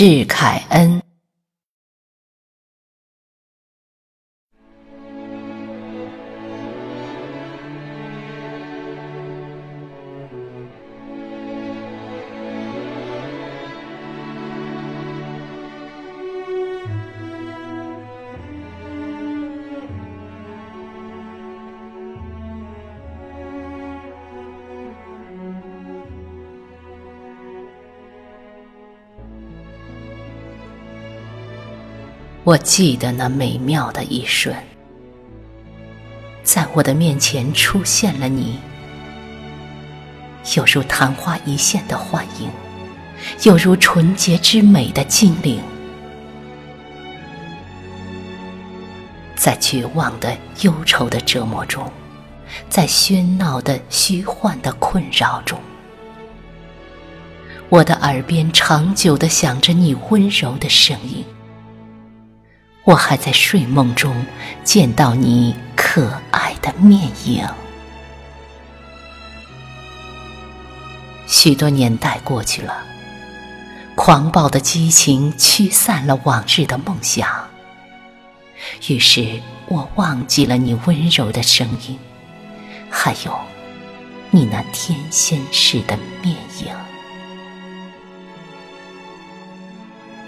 致凯恩。我记得那美妙的一瞬，在我的面前出现了你，有如昙花一现的幻影，有如纯洁之美的精灵，在绝望的忧愁的折磨中，在喧闹的虚幻的困扰中，我的耳边长久地响着你温柔的声音。我还在睡梦中见到你可爱的面影。许多年代过去了，狂暴的激情驱散了往日的梦想，于是我忘记了你温柔的声音，还有你那天仙似的面影，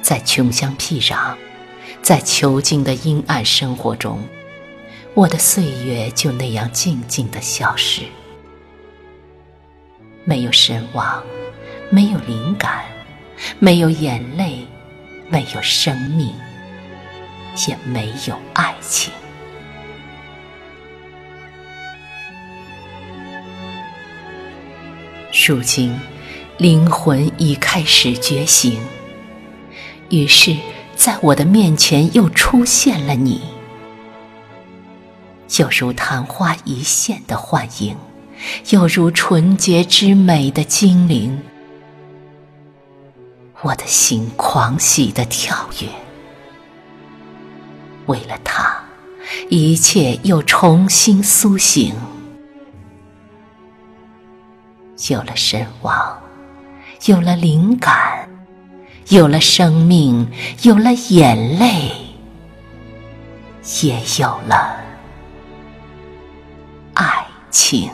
在穷乡僻壤。在囚禁的阴暗生活中，我的岁月就那样静静的消失，没有神往，没有灵感，没有眼泪，没有生命，也没有爱情。如今，灵魂已开始觉醒，于是。在我的面前又出现了你，有如昙花一现的幻影，有如纯洁之美的精灵。我的心狂喜的跳跃，为了他，一切又重新苏醒，有了神往，有了灵感。有了生命，有了眼泪，也有了爱情。